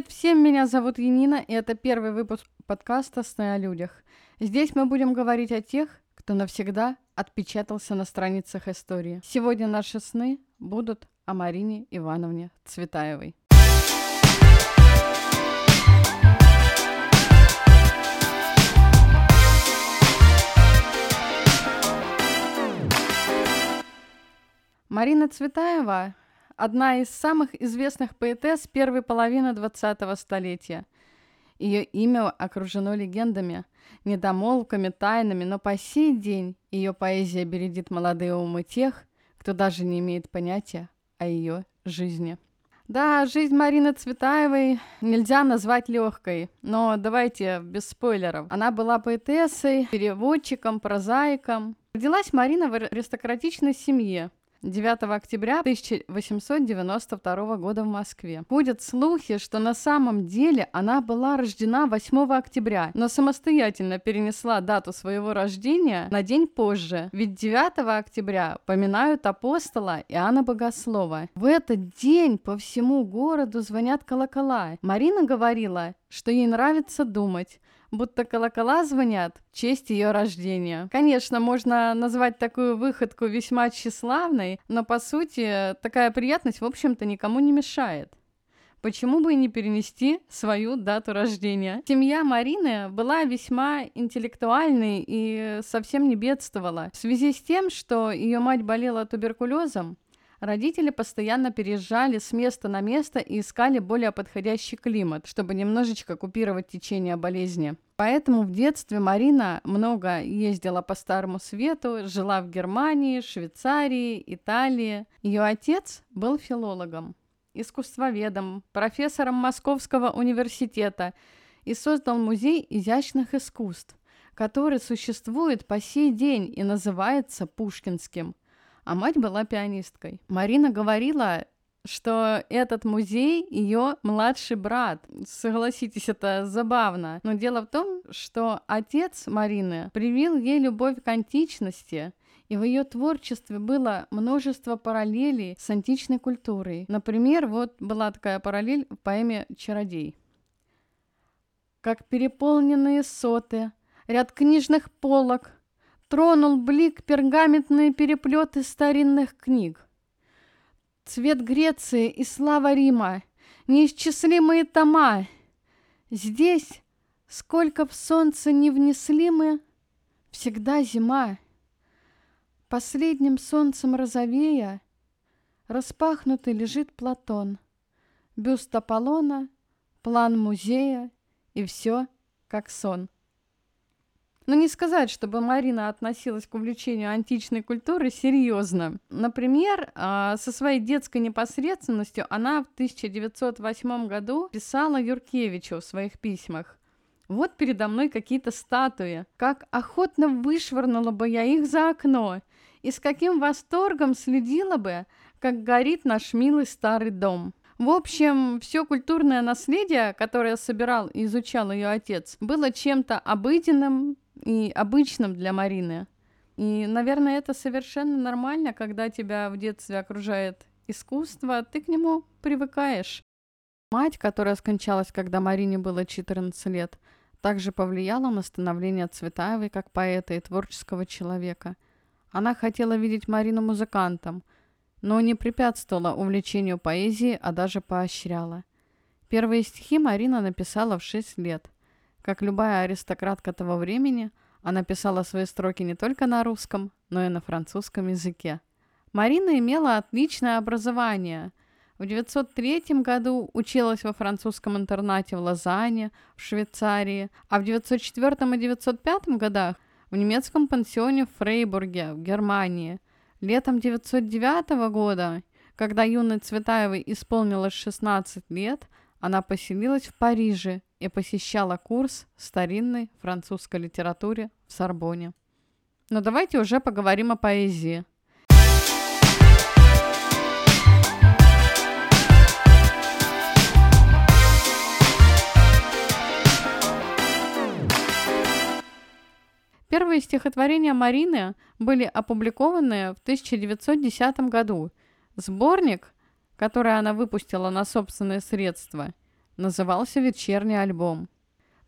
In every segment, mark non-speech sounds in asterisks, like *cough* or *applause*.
Привет всем, меня зовут Янина, и это первый выпуск подкаста «Сны о людях». Здесь мы будем говорить о тех, кто навсегда отпечатался на страницах истории. Сегодня наши сны будут о Марине Ивановне Цветаевой. Марина Цветаева – одна из самых известных поэтесс первой половины 20-го столетия. Ее имя окружено легендами, недомолвками, тайнами, но по сей день ее поэзия бередит молодые умы тех, кто даже не имеет понятия о ее жизни. Да, жизнь Марины Цветаевой нельзя назвать легкой, но давайте без спойлеров. Она была поэтессой, переводчиком, прозаиком. Родилась Марина в аристократичной семье. 9 октября 1892 года в Москве. Ходят слухи, что на самом деле она была рождена 8 октября, но самостоятельно перенесла дату своего рождения на день позже, ведь 9 октября поминают апостола Иоанна Богослова. В этот день по всему городу звонят колокола. Марина говорила, что ей нравится думать, будто колокола звонят в честь ее рождения. Конечно, можно назвать такую выходку весьма тщеславной, но по сути такая приятность, в общем-то, никому не мешает. Почему бы и не перенести свою дату рождения? Семья Марины была весьма интеллектуальной и совсем не бедствовала. В связи с тем, что ее мать болела туберкулезом, Родители постоянно переезжали с места на место и искали более подходящий климат, чтобы немножечко купировать течение болезни. Поэтому в детстве Марина много ездила по Старому Свету, жила в Германии, Швейцарии, Италии. Ее отец был филологом, искусствоведом, профессором Московского университета и создал музей изящных искусств, который существует по сей день и называется Пушкинским а мать была пианисткой. Марина говорила, что этот музей ее младший брат. Согласитесь, это забавно. Но дело в том, что отец Марины привил ей любовь к античности, и в ее творчестве было множество параллелей с античной культурой. Например, вот была такая параллель в поэме «Чародей». Как переполненные соты, ряд книжных полок, Тронул блик пергаментные переплеты старинных книг. Цвет Греции и слава Рима, неисчислимые тома. Здесь, сколько в солнце не внесли мы, всегда зима. Последним солнцем розовея распахнутый лежит Платон. Бюст Аполлона, план музея и все как сон. Но не сказать, чтобы Марина относилась к увлечению античной культуры серьезно. Например, а, со своей детской непосредственностью она в 1908 году писала Юркевичу в своих письмах. Вот передо мной какие-то статуи. Как охотно вышвырнула бы я их за окно. И с каким восторгом следила бы, как горит наш милый старый дом. В общем, все культурное наследие, которое собирал и изучал ее отец, было чем-то обыденным, и обычным для Марины. И, наверное, это совершенно нормально, когда тебя в детстве окружает искусство, ты к нему привыкаешь. Мать, которая скончалась, когда Марине было 14 лет, также повлияла на становление Цветаевой как поэта и творческого человека. Она хотела видеть Марину музыкантом, но не препятствовала увлечению поэзии, а даже поощряла. Первые стихи Марина написала в 6 лет – как любая аристократка того времени, она писала свои строки не только на русском, но и на французском языке. Марина имела отличное образование. В 903 году училась во французском интернате в Лозанне, в Швейцарии, а в 904 и 905 годах в немецком пансионе в Фрейбурге, в Германии. Летом 909 года, когда юной Цветаевой исполнилось 16 лет, она поселилась в Париже и посещала курс старинной французской литературе в Сорбоне. Но давайте уже поговорим о поэзии. Первые стихотворения Марины были опубликованы в 1910 году. Сборник который она выпустила на собственные средства, назывался «Вечерний альбом».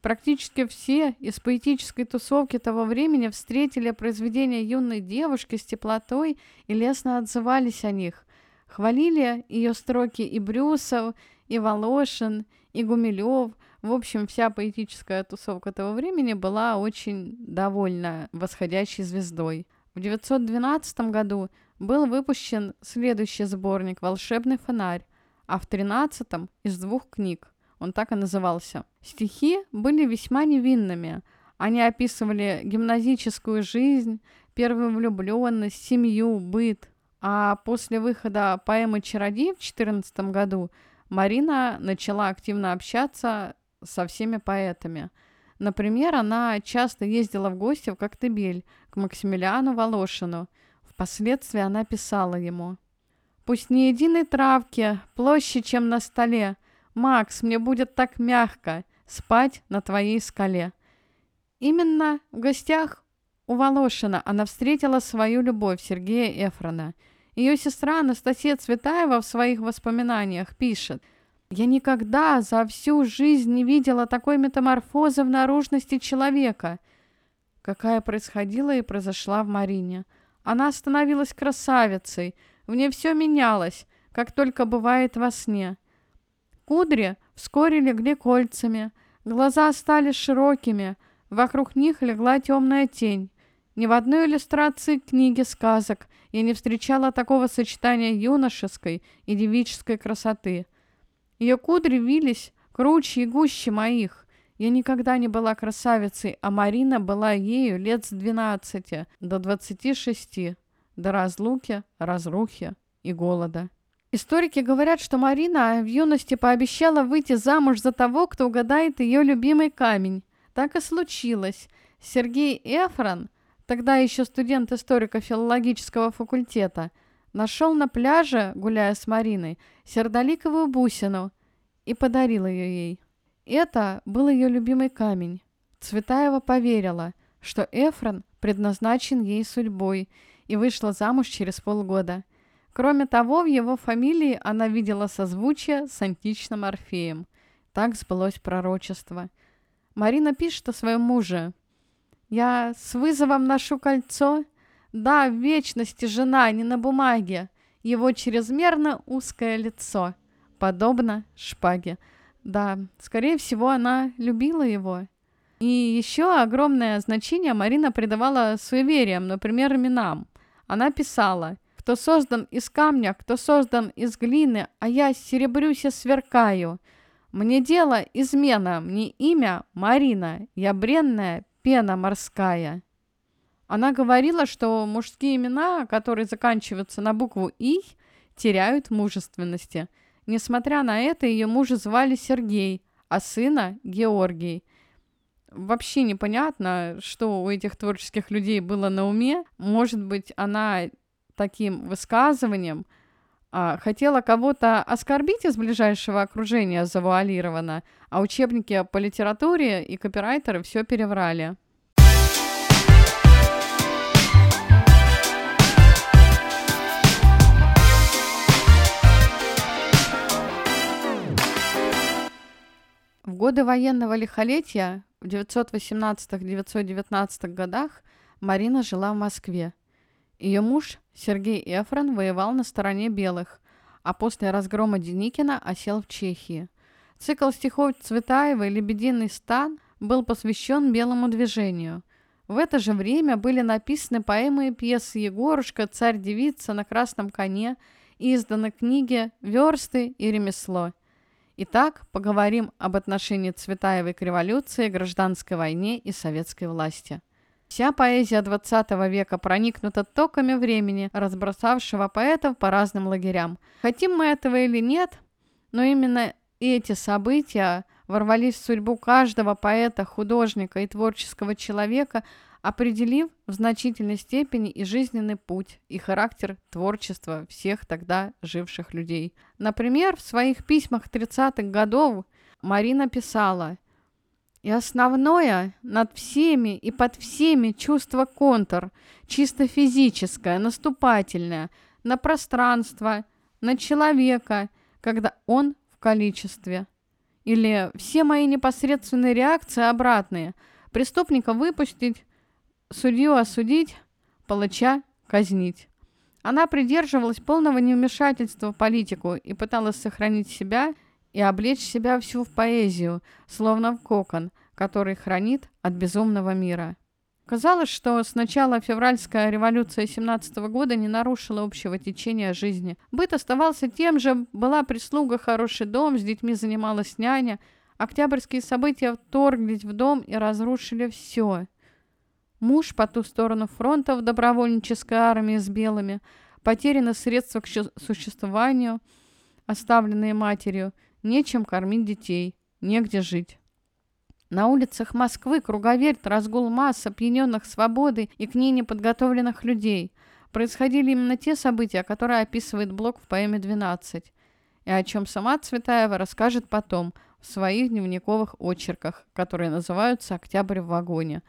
Практически все из поэтической тусовки того времени встретили произведения юной девушки с теплотой и лестно отзывались о них. Хвалили ее строки и Брюсов, и Волошин, и Гумилев. В общем, вся поэтическая тусовка того времени была очень довольна восходящей звездой. В 912 году был выпущен следующий сборник «Волшебный фонарь», а в 13 из двух книг он так и назывался. Стихи были весьма невинными. Они описывали гимназическую жизнь, первую влюбленность, семью, быт. А после выхода поэмы «Чародей» в 2014 году Марина начала активно общаться со всеми поэтами. Например, она часто ездила в гости в Коктебель к Максимилиану Волошину. Впоследствии она писала ему «Пусть ни единой травки, площадь, чем на столе, «Макс, мне будет так мягко спать на твоей скале». Именно в гостях у Волошина она встретила свою любовь Сергея Эфрона. Ее сестра Анастасия Цветаева в своих воспоминаниях пишет «Я никогда за всю жизнь не видела такой метаморфозы в наружности человека, какая происходила и произошла в Марине. Она становилась красавицей, в ней все менялось, как только бывает во сне. Кудри вскоре легли кольцами, глаза стали широкими, вокруг них легла темная тень. Ни в одной иллюстрации книги сказок я не встречала такого сочетания юношеской и девической красоты. Ее кудри вились круче и гуще моих. Я никогда не была красавицей, а Марина была ею лет с двенадцати до двадцати шести, до разлуки, разрухи и голода. Историки говорят, что Марина в юности пообещала выйти замуж за того, кто угадает ее любимый камень. Так и случилось. Сергей Эфрон, тогда еще студент историко-филологического факультета, нашел на пляже, гуляя с Мариной, сердоликовую бусину и подарил ее ей. Это был ее любимый камень. Цветаева поверила, что Эфрон предназначен ей судьбой и вышла замуж через полгода – Кроме того, в его фамилии она видела созвучие с античным Орфеем. Так сбылось пророчество. Марина пишет о своем муже. «Я с вызовом ношу кольцо. Да, в вечности жена, не на бумаге. Его чрезмерно узкое лицо. Подобно шпаге. Да, скорее всего, она любила его. И еще огромное значение Марина придавала суевериям, например, именам. Она писала кто создан из камня, кто создан из глины, а я серебрюся сверкаю. Мне дело измена, мне имя Марина, я бренная пена морская». Она говорила, что мужские имена, которые заканчиваются на букву «и», теряют мужественности. Несмотря на это, ее мужа звали Сергей, а сына – Георгий. Вообще непонятно, что у этих творческих людей было на уме. Может быть, она таким высказыванием а, хотела кого-то оскорбить из ближайшего окружения завуалированно, а учебники по литературе и копирайтеры все переврали. В годы военного лихолетия в 918-919 годах Марина жила в Москве. Ее муж Сергей Эфрон воевал на стороне белых, а после разгрома Деникина осел в Чехии. Цикл стихов Цветаевой «Лебединый стан» был посвящен белому движению. В это же время были написаны поэмы и пьесы «Егорушка», «Царь-девица на красном коне» и изданы книги «Версты» и «Ремесло». Итак, поговорим об отношении Цветаевой к революции, гражданской войне и советской власти. Вся поэзия XX века проникнута токами времени, разбросавшего поэтов по разным лагерям. Хотим мы этого или нет, но именно эти события ворвались в судьбу каждого поэта, художника и творческого человека, определив в значительной степени и жизненный путь, и характер творчества всех тогда живших людей. Например, в своих письмах 30-х годов Марина писала и основное над всеми и под всеми чувство контур, чисто физическое, наступательное, на пространство, на человека, когда он в количестве. Или все мои непосредственные реакции обратные. Преступника выпустить, судью осудить, палача казнить. Она придерживалась полного невмешательства в политику и пыталась сохранить себя и облечь себя всю в поэзию, словно в кокон, который хранит от безумного мира. Казалось, что сначала февральская революция 17 года не нарушила общего течения жизни. Быт оставался тем же, была прислуга, хороший дом, с детьми занималась няня. Октябрьские события вторглись в дом и разрушили все. Муж по ту сторону фронта в добровольнической армии с белыми, потеряны средства к существованию, оставленные матерью, нечем кормить детей, негде жить. На улицах Москвы круговерть, разгул масс опьяненных свободой и к ней неподготовленных людей. Происходили именно те события, которые описывает Блок в поэме «12», и о чем сама Цветаева расскажет потом в своих дневниковых очерках, которые называются «Октябрь в вагоне»,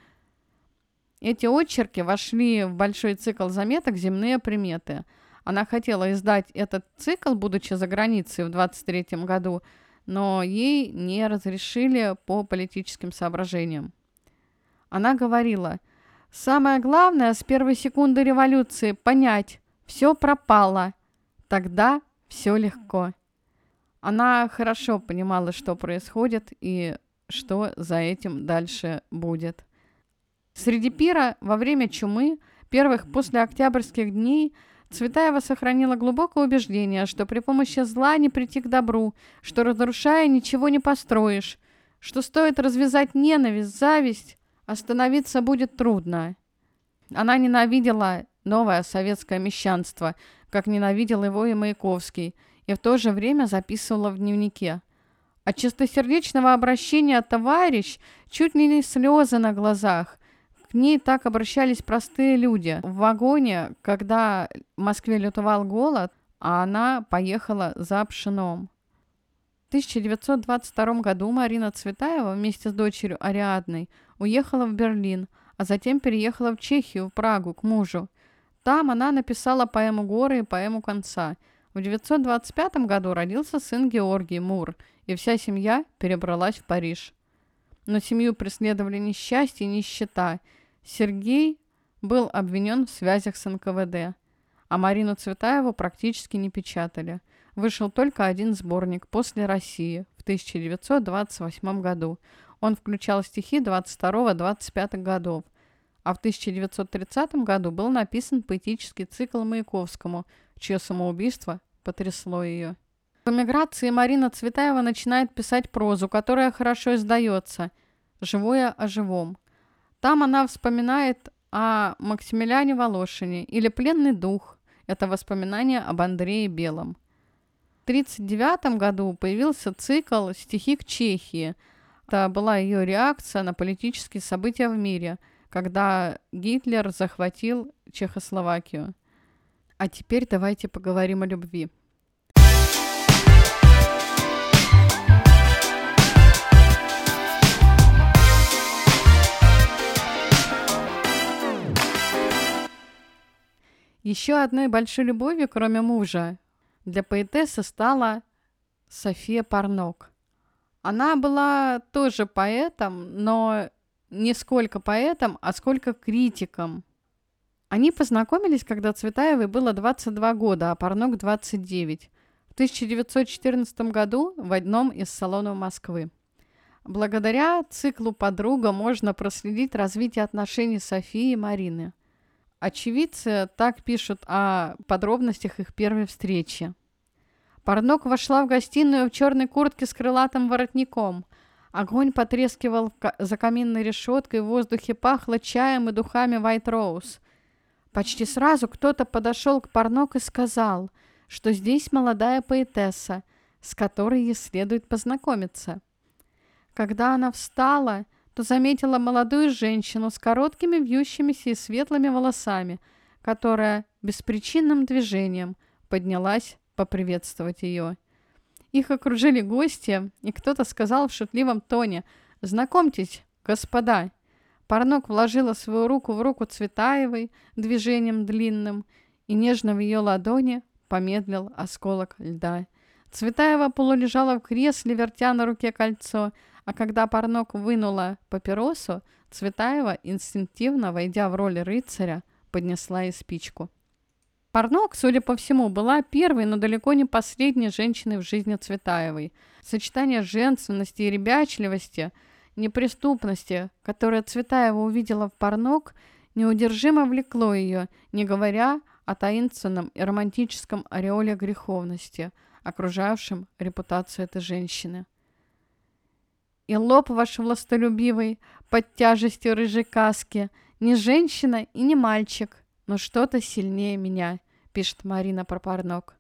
эти очерки вошли в большой цикл заметок «Земные приметы». Она хотела издать этот цикл, будучи за границей в 23 году, но ей не разрешили по политическим соображениям. Она говорила, «Самое главное с первой секунды революции понять, все пропало, тогда все легко». Она хорошо понимала, что происходит и что за этим дальше будет. Среди пира во время чумы, первых после октябрьских дней, Цветаева сохранила глубокое убеждение, что при помощи зла не прийти к добру, что разрушая ничего не построишь, что стоит развязать ненависть, зависть, остановиться будет трудно. Она ненавидела новое советское мещанство, как ненавидел его и Маяковский, и в то же время записывала в дневнике. От чистосердечного обращения товарищ чуть ли не слезы на глазах, к ней так обращались простые люди. В вагоне, когда в Москве лютовал голод, а она поехала за пшеном. В 1922 году Марина Цветаева вместе с дочерью Ариадной уехала в Берлин, а затем переехала в Чехию, в Прагу, к мужу. Там она написала поэму «Горы» и поэму «Конца». В 1925 году родился сын Георгий Мур, и вся семья перебралась в Париж. Но семью преследовали несчастье и нищета, Сергей был обвинен в связях с НКВД, а Марину Цветаеву практически не печатали. Вышел только один сборник «После России» в 1928 году. Он включал стихи 22-25 годов, а в 1930 году был написан поэтический цикл Маяковскому, чье самоубийство потрясло ее. В эмиграции Марина Цветаева начинает писать прозу, которая хорошо издается «Живое о живом». Там она вспоминает о Максимилиане Волошине или «Пленный дух». Это воспоминание об Андрее Белом. В 1939 году появился цикл «Стихи к Чехии». Это была ее реакция на политические события в мире, когда Гитлер захватил Чехословакию. А теперь давайте поговорим о любви. Еще одной большой любовью, кроме мужа, для поэтессы стала София Парнок. Она была тоже поэтом, но не сколько поэтом, а сколько критиком. Они познакомились, когда Цветаевой было 22 года, а Парнок 29. В 1914 году в одном из салонов Москвы. Благодаря циклу «Подруга» можно проследить развитие отношений Софии и Марины – Очевидцы так пишут о подробностях их первой встречи. Парнок вошла в гостиную в черной куртке с крылатым воротником. Огонь потрескивал за каминной решеткой, в воздухе пахло чаем и духами White Rose. Почти сразу кто-то подошел к Парнок и сказал, что здесь молодая поэтесса, с которой ей следует познакомиться. Когда она встала, то заметила молодую женщину с короткими вьющимися и светлыми волосами, которая беспричинным движением поднялась поприветствовать ее. Их окружили гости, и кто-то сказал в шутливом тоне «Знакомьтесь, господа». Парнок вложила свою руку в руку Цветаевой движением длинным, и нежно в ее ладони помедлил осколок льда. Цветаева полулежала в кресле, вертя на руке кольцо, а когда Парнок вынула папиросу, Цветаева, инстинктивно войдя в роль рыцаря, поднесла и спичку. Парнок, судя по всему, была первой, но далеко не последней женщиной в жизни Цветаевой. Сочетание женственности и ребячливости, неприступности, которое Цветаева увидела в Парнок, неудержимо влекло ее, не говоря о таинственном и романтическом ореоле греховности, окружавшем репутацию этой женщины. И лоб ваш властолюбивый под тяжестью рыжей каски не женщина и не мальчик, но что-то сильнее меня, пишет Марина про Парнок.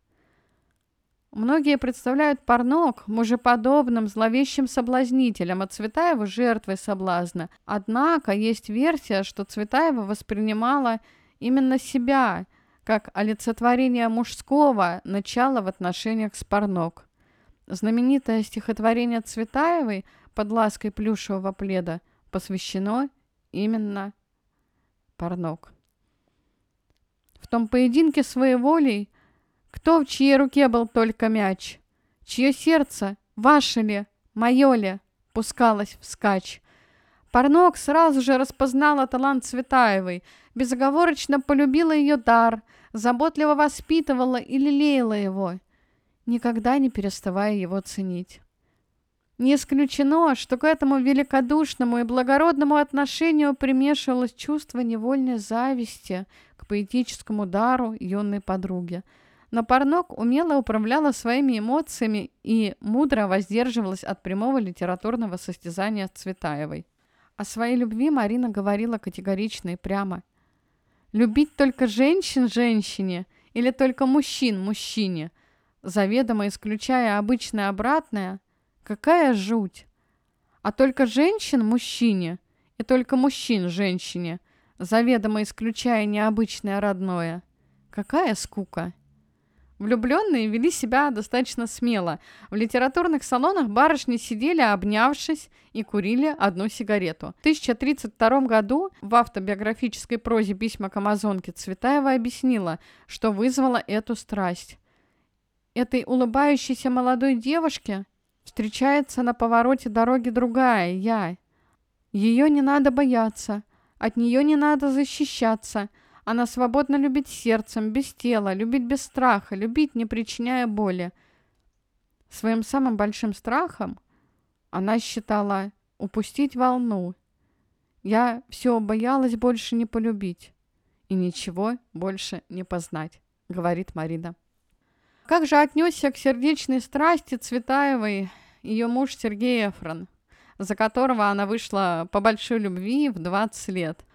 Многие представляют Парнок мужеподобным, зловещим соблазнителем, а Цветаеву жертвой соблазна. Однако есть версия, что Цветаева воспринимала именно себя как олицетворение мужского начала в отношениях с Парнок. Знаменитое стихотворение Цветаевой «Под лаской плюшевого пледа» посвящено именно Парнок. В том поединке своей волей, кто в чьей руке был только мяч, чье сердце, ваше ли, мое ли, пускалось вскачь. Парнок сразу же распознала талант Цветаевой, безоговорочно полюбила ее дар, заботливо воспитывала и лелеяла его, никогда не переставая его ценить. Не исключено, что к этому великодушному и благородному отношению примешивалось чувство невольной зависти к поэтическому дару юной подруги. Но Парнок умело управляла своими эмоциями и мудро воздерживалась от прямого литературного состязания с Цветаевой. О своей любви Марина говорила категорично и прямо. «Любить только женщин женщине или только мужчин мужчине, заведомо исключая обычное обратное – Какая жуть! А только женщин мужчине и только мужчин женщине, заведомо исключая необычное родное. Какая скука! Влюбленные вели себя достаточно смело. В литературных салонах барышни сидели, обнявшись, и курили одну сигарету. В 1032 году в автобиографической прозе «Письма к Амазонке» Цветаева объяснила, что вызвало эту страсть. Этой улыбающейся молодой девушке Встречается на повороте дороги другая, я. Ее не надо бояться, от нее не надо защищаться. Она свободно любит сердцем, без тела, любит без страха, любить, не причиняя боли. Своим самым большим страхом она считала упустить волну. Я все боялась больше не полюбить и ничего больше не познать, говорит Марина. Как же отнесся к сердечной страсти Цветаевой ее муж Сергей Эфрон, за которого она вышла по большой любви в 20 лет.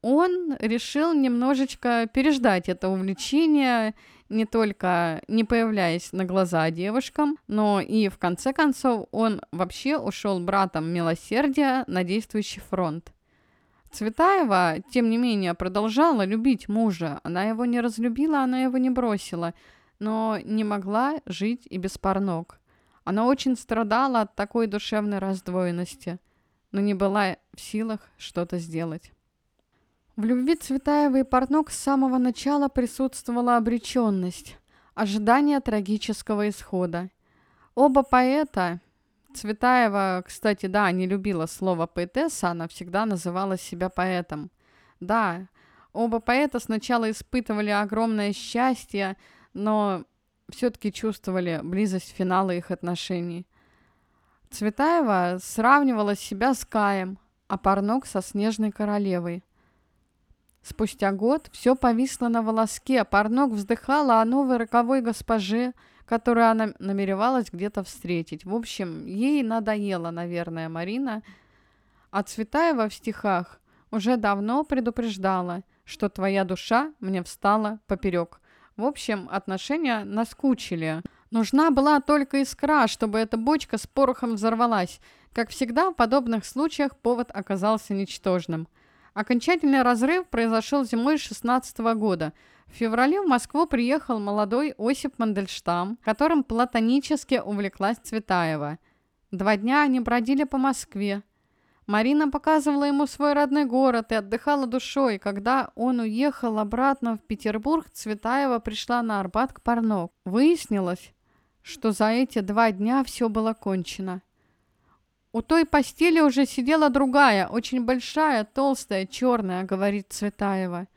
Он решил немножечко переждать это увлечение, не только не появляясь на глаза девушкам, но и в конце концов он вообще ушел братом милосердия на действующий фронт. Цветаева, тем не менее, продолжала любить мужа. Она его не разлюбила, она его не бросила но не могла жить и без парнок. Она очень страдала от такой душевной раздвоенности, но не была в силах что-то сделать. В любви Цветаевой и Парнок с самого начала присутствовала обреченность, ожидание трагического исхода. Оба поэта, Цветаева, кстати, да, не любила слово поэтесса, она всегда называла себя поэтом. Да, оба поэта сначала испытывали огромное счастье, но все-таки чувствовали близость финала их отношений. Цветаева сравнивала себя с Каем, а Парнок со Снежной Королевой. Спустя год все повисло на волоске, а Парнок вздыхала о новой роковой госпоже, которую она намеревалась где-то встретить. В общем, ей надоело, наверное, Марина. А Цветаева в стихах уже давно предупреждала, что твоя душа мне встала поперек – в общем, отношения наскучили. Нужна была только искра, чтобы эта бочка с порохом взорвалась. Как всегда, в подобных случаях повод оказался ничтожным. Окончательный разрыв произошел зимой 16 года. В феврале в Москву приехал молодой Осип Мандельштам, которым платонически увлеклась Цветаева. Два дня они бродили по Москве. Марина показывала ему свой родной город и отдыхала душой. Когда он уехал обратно в Петербург, Цветаева пришла на Арбат к Парнок. Выяснилось, что за эти два дня все было кончено. «У той постели уже сидела другая, очень большая, толстая, черная», — говорит Цветаева.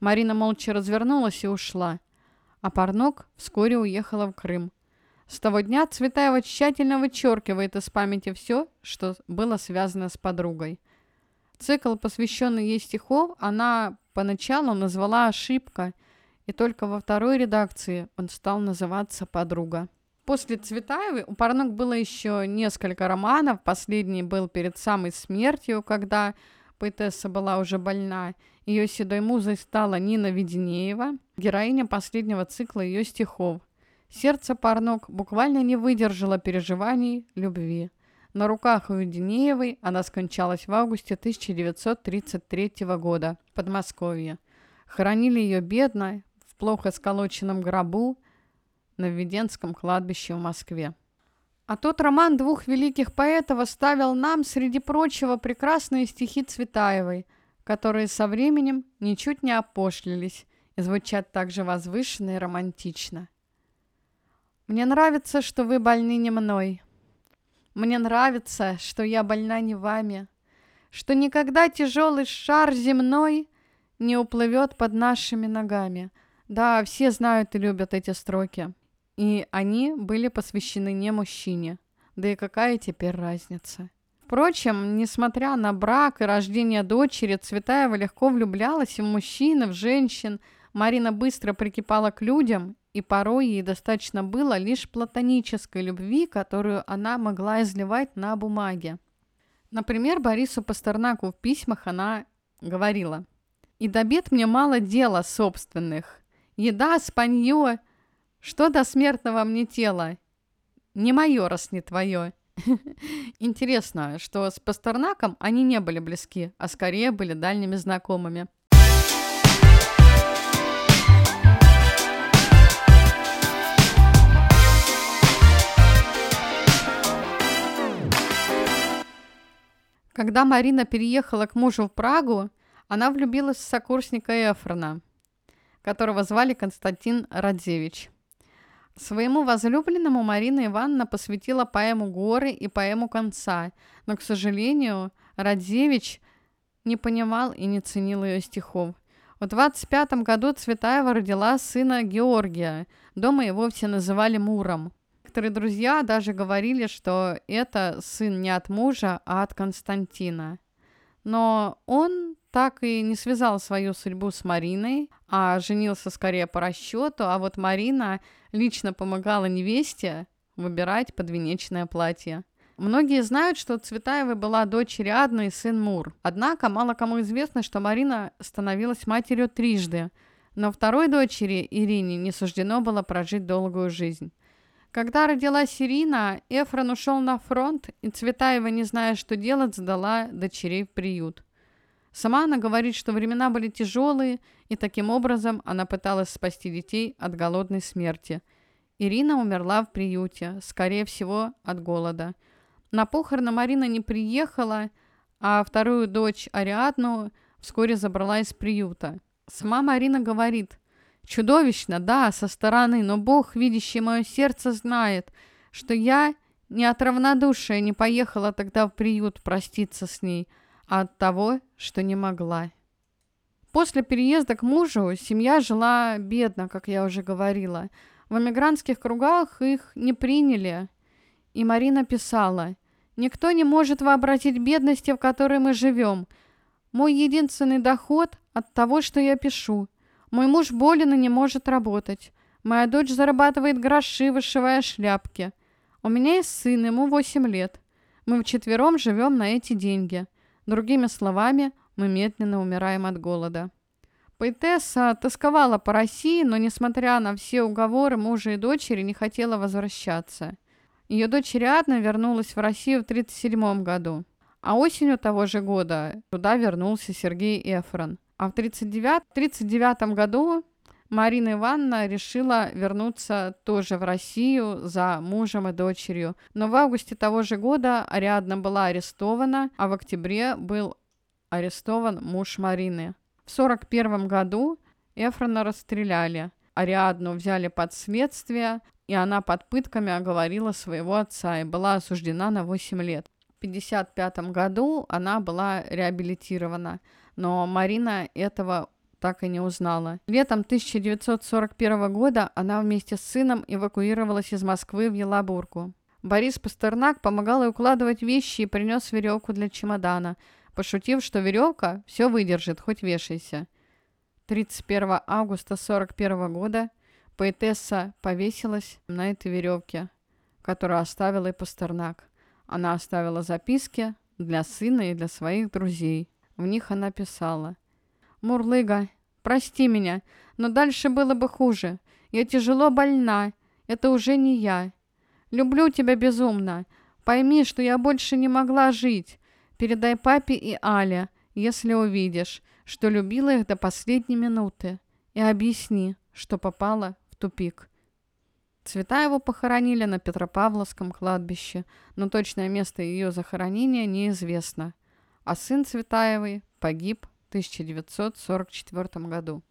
Марина молча развернулась и ушла. А Парнок вскоре уехала в Крым. С того дня Цветаева тщательно вычеркивает из памяти все, что было связано с подругой. Цикл, посвященный ей стихов, она поначалу назвала «Ошибка», и только во второй редакции он стал называться «Подруга». После Цветаевой у Парнок было еще несколько романов. Последний был перед самой смертью, когда поэтесса была уже больна. Ее седой музой стала Нина Веденеева, героиня последнего цикла ее стихов. Сердце Парнок буквально не выдержало переживаний любви. На руках у Веденеевой она скончалась в августе 1933 года в Подмосковье. Хоронили ее бедно, в плохо сколоченном гробу, на Введенском кладбище в Москве. А тот роман двух великих поэтов оставил нам, среди прочего, прекрасные стихи Цветаевой, которые со временем ничуть не опошлились и звучат так же возвышенно и романтично. «Мне нравится, что вы больны не мной. Мне нравится, что я больна не вами, что никогда тяжелый шар земной не уплывет под нашими ногами. Да, все знают и любят эти строки и они были посвящены не мужчине. Да и какая теперь разница? Впрочем, несмотря на брак и рождение дочери, Цветаева легко влюблялась в мужчин, и в женщин. Марина быстро прикипала к людям, и порой ей достаточно было лишь платонической любви, которую она могла изливать на бумаге. Например, Борису Пастернаку в письмах она говорила «И до бед мне мало дела собственных. Еда, спанье, что до смертного мне тела? Не мое, раз не твое. *laughs* Интересно, что с Пастернаком они не были близки, а скорее были дальними знакомыми. Когда Марина переехала к мужу в Прагу, она влюбилась в сокурсника Эфрона, которого звали Константин Радзевич. Своему возлюбленному Марина Ивановна посвятила поэму «Горы» и поэму «Конца», но, к сожалению, Радзевич не понимал и не ценил ее стихов. В 25 году Цветаева родила сына Георгия. Дома его все называли Муром. Некоторые друзья даже говорили, что это сын не от мужа, а от Константина. Но он так и не связал свою судьбу с Мариной, а женился скорее по расчету, а вот Марина лично помогала невесте выбирать подвенечное платье. Многие знают, что Цветаевой была дочь Риадна и сын Мур. Однако мало кому известно, что Марина становилась матерью трижды, но второй дочери, Ирине, не суждено было прожить долгую жизнь. Когда родилась Ирина, Эфрон ушел на фронт, и Цветаева, не зная, что делать, сдала дочерей в приют. Сама она говорит, что времена были тяжелые, и таким образом она пыталась спасти детей от голодной смерти. Ирина умерла в приюте, скорее всего, от голода. На похороны Марина не приехала, а вторую дочь Ариадну вскоре забрала из приюта. Сама Марина говорит, «Чудовищно, да, со стороны, но Бог, видящий мое сердце, знает, что я не от равнодушия не поехала тогда в приют проститься с ней, а от того, что не могла. После переезда к мужу семья жила бедно, как я уже говорила. В эмигрантских кругах их не приняли. И Марина писала, «Никто не может вообразить бедности, в которой мы живем. Мой единственный доход от того, что я пишу. Мой муж болен и не может работать. Моя дочь зарабатывает гроши, вышивая шляпки. У меня есть сын, ему 8 лет. Мы вчетвером живем на эти деньги». Другими словами, мы медленно умираем от голода. Поэтесса тосковала по России, но, несмотря на все уговоры мужа и дочери, не хотела возвращаться. Ее дочь Риадна вернулась в Россию в 1937 году. А осенью того же года туда вернулся Сергей Эфрон. А в 1939 году Марина Ивановна решила вернуться тоже в Россию за мужем и дочерью. Но в августе того же года Ариадна была арестована, а в октябре был арестован муж Марины. В 1941 году Эфрона расстреляли. Ариадну взяли под следствие, и она под пытками оговорила своего отца и была осуждена на 8 лет. В 1955 году она была реабилитирована, но Марина этого так и не узнала. Летом 1941 года она вместе с сыном эвакуировалась из Москвы в Елабурку. Борис Пастернак помогал ей укладывать вещи и принес веревку для чемодана, пошутив, что веревка все выдержит, хоть вешайся. 31 августа 1941 года поэтесса повесилась на этой веревке, которую оставила и Пастернак. Она оставила записки для сына и для своих друзей. В них она писала «Мурлыга, прости меня, но дальше было бы хуже. Я тяжело больна, это уже не я. Люблю тебя безумно. Пойми, что я больше не могла жить. Передай папе и Але, если увидишь, что любила их до последней минуты. И объясни, что попала в тупик. Цветаеву похоронили на Петропавловском кладбище, но точное место ее захоронения неизвестно. А сын Цветаевой погиб в 1944 году.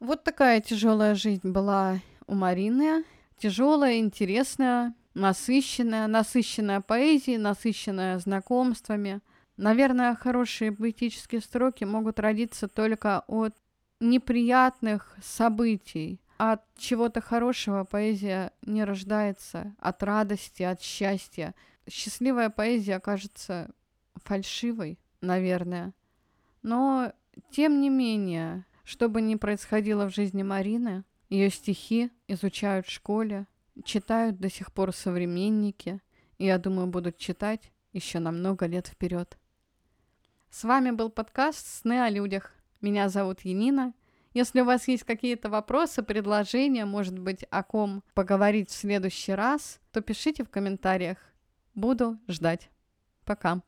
Вот такая тяжелая жизнь была у Марины. Тяжелая, интересная, насыщенная, насыщенная поэзией, насыщенная знакомствами. Наверное, хорошие поэтические строки могут родиться только от неприятных событий. От чего-то хорошего поэзия не рождается, от радости, от счастья. Счастливая поэзия кажется фальшивой, наверное. Но, тем не менее, что бы ни происходило в жизни Марины, ее стихи изучают в школе, читают до сих пор современники, и, я думаю, будут читать еще на много лет вперед. С вами был подкаст «Сны о людях». Меня зовут Янина. Если у вас есть какие-то вопросы, предложения, может быть, о ком поговорить в следующий раз, то пишите в комментариях. Буду ждать. Пока.